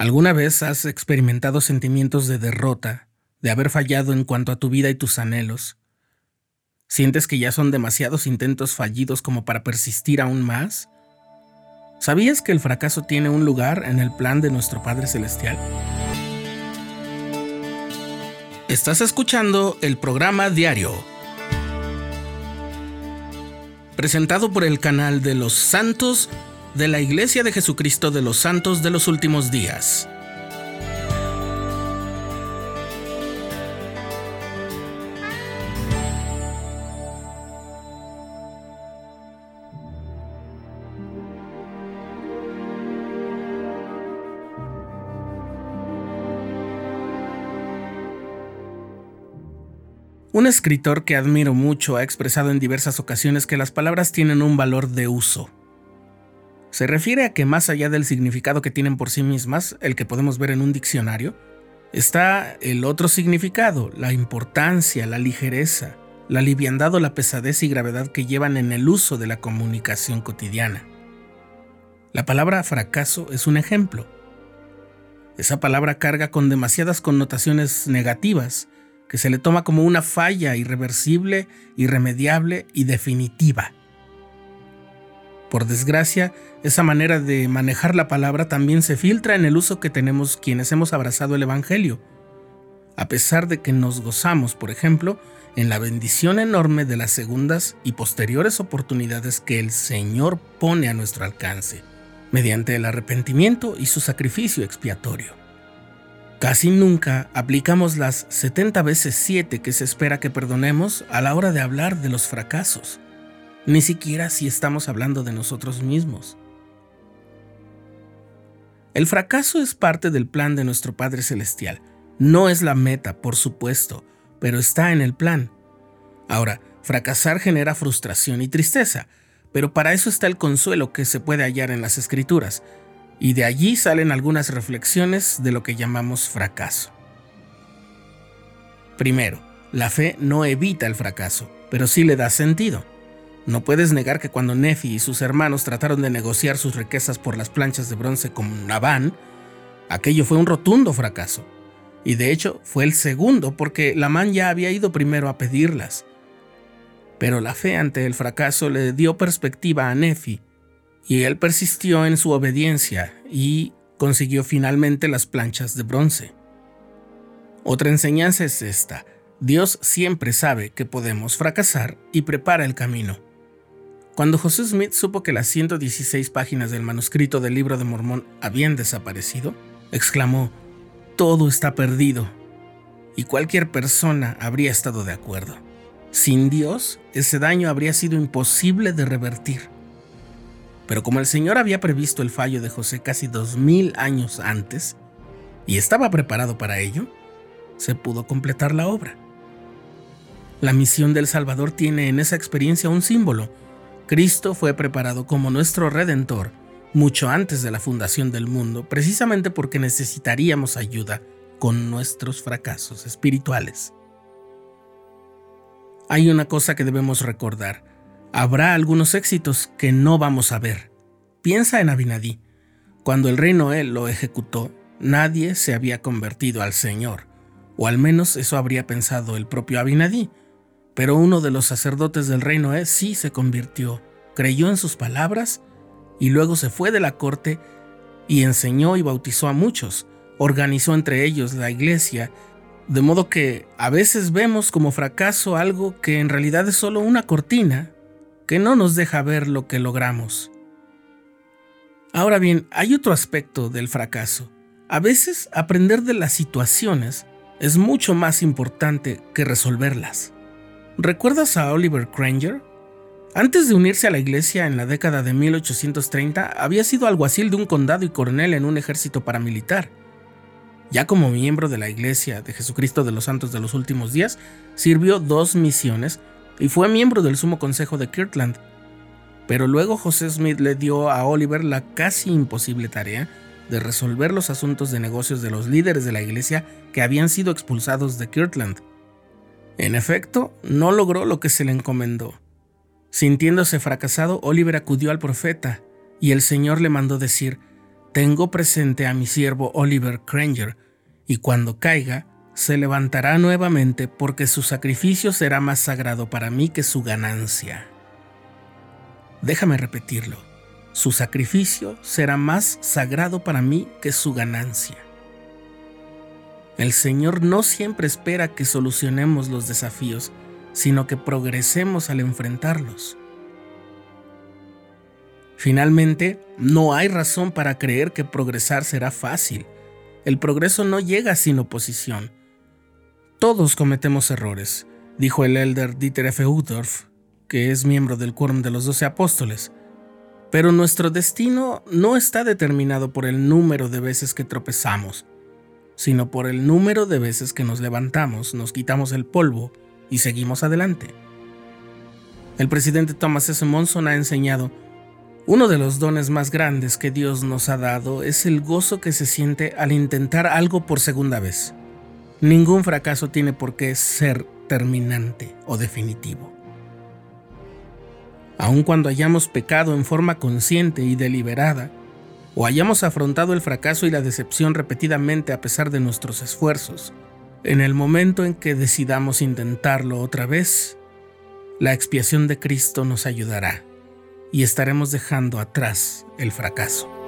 ¿Alguna vez has experimentado sentimientos de derrota, de haber fallado en cuanto a tu vida y tus anhelos? ¿Sientes que ya son demasiados intentos fallidos como para persistir aún más? ¿Sabías que el fracaso tiene un lugar en el plan de nuestro Padre Celestial? Estás escuchando el programa diario, presentado por el canal de los santos de la Iglesia de Jesucristo de los Santos de los Últimos Días. Un escritor que admiro mucho ha expresado en diversas ocasiones que las palabras tienen un valor de uso. Se refiere a que más allá del significado que tienen por sí mismas, el que podemos ver en un diccionario, está el otro significado, la importancia, la ligereza, la liviandad o la pesadez y gravedad que llevan en el uso de la comunicación cotidiana. La palabra fracaso es un ejemplo. Esa palabra carga con demasiadas connotaciones negativas, que se le toma como una falla irreversible, irremediable y definitiva. Por desgracia, esa manera de manejar la palabra también se filtra en el uso que tenemos quienes hemos abrazado el Evangelio, a pesar de que nos gozamos, por ejemplo, en la bendición enorme de las segundas y posteriores oportunidades que el Señor pone a nuestro alcance, mediante el arrepentimiento y su sacrificio expiatorio. Casi nunca aplicamos las 70 veces 7 que se espera que perdonemos a la hora de hablar de los fracasos ni siquiera si estamos hablando de nosotros mismos. El fracaso es parte del plan de nuestro Padre Celestial. No es la meta, por supuesto, pero está en el plan. Ahora, fracasar genera frustración y tristeza, pero para eso está el consuelo que se puede hallar en las escrituras, y de allí salen algunas reflexiones de lo que llamamos fracaso. Primero, la fe no evita el fracaso, pero sí le da sentido. No puedes negar que cuando Nefi y sus hermanos trataron de negociar sus riquezas por las planchas de bronce con Nabán, aquello fue un rotundo fracaso. Y de hecho fue el segundo porque Lamán ya había ido primero a pedirlas. Pero la fe ante el fracaso le dio perspectiva a Nefi, y él persistió en su obediencia y consiguió finalmente las planchas de bronce. Otra enseñanza es esta. Dios siempre sabe que podemos fracasar y prepara el camino. Cuando José Smith supo que las 116 páginas del manuscrito del libro de Mormón habían desaparecido, exclamó, todo está perdido. Y cualquier persona habría estado de acuerdo. Sin Dios, ese daño habría sido imposible de revertir. Pero como el Señor había previsto el fallo de José casi dos mil años antes, y estaba preparado para ello, se pudo completar la obra. La misión del Salvador tiene en esa experiencia un símbolo, Cristo fue preparado como nuestro Redentor mucho antes de la fundación del mundo, precisamente porque necesitaríamos ayuda con nuestros fracasos espirituales. Hay una cosa que debemos recordar. Habrá algunos éxitos que no vamos a ver. Piensa en Abinadí. Cuando el rey Noé lo ejecutó, nadie se había convertido al Señor, o al menos eso habría pensado el propio Abinadí. Pero uno de los sacerdotes del rey Noé sí se convirtió, creyó en sus palabras y luego se fue de la corte y enseñó y bautizó a muchos, organizó entre ellos la iglesia, de modo que a veces vemos como fracaso algo que en realidad es solo una cortina que no nos deja ver lo que logramos. Ahora bien, hay otro aspecto del fracaso. A veces aprender de las situaciones es mucho más importante que resolverlas. ¿Recuerdas a Oliver Granger? Antes de unirse a la iglesia en la década de 1830, había sido alguacil de un condado y coronel en un ejército paramilitar. Ya como miembro de la Iglesia de Jesucristo de los Santos de los Últimos Días, sirvió dos misiones y fue miembro del Sumo Consejo de Kirtland. Pero luego José Smith le dio a Oliver la casi imposible tarea de resolver los asuntos de negocios de los líderes de la iglesia que habían sido expulsados de Kirtland. En efecto, no logró lo que se le encomendó. Sintiéndose fracasado, Oliver acudió al profeta, y el Señor le mandó decir, Tengo presente a mi siervo Oliver Granger, y cuando caiga, se levantará nuevamente porque su sacrificio será más sagrado para mí que su ganancia. Déjame repetirlo. Su sacrificio será más sagrado para mí que su ganancia. El Señor no siempre espera que solucionemos los desafíos, sino que progresemos al enfrentarlos. Finalmente, no hay razón para creer que progresar será fácil. El progreso no llega sin oposición. Todos cometemos errores, dijo el elder Dieter F. Uhdorf, que es miembro del Quórum de los Doce Apóstoles. Pero nuestro destino no está determinado por el número de veces que tropezamos, sino por el número de veces que nos levantamos, nos quitamos el polvo y seguimos adelante. El presidente Thomas S. Monson ha enseñado, uno de los dones más grandes que Dios nos ha dado es el gozo que se siente al intentar algo por segunda vez. Ningún fracaso tiene por qué ser terminante o definitivo. Aun cuando hayamos pecado en forma consciente y deliberada, o hayamos afrontado el fracaso y la decepción repetidamente a pesar de nuestros esfuerzos, en el momento en que decidamos intentarlo otra vez, la expiación de Cristo nos ayudará y estaremos dejando atrás el fracaso.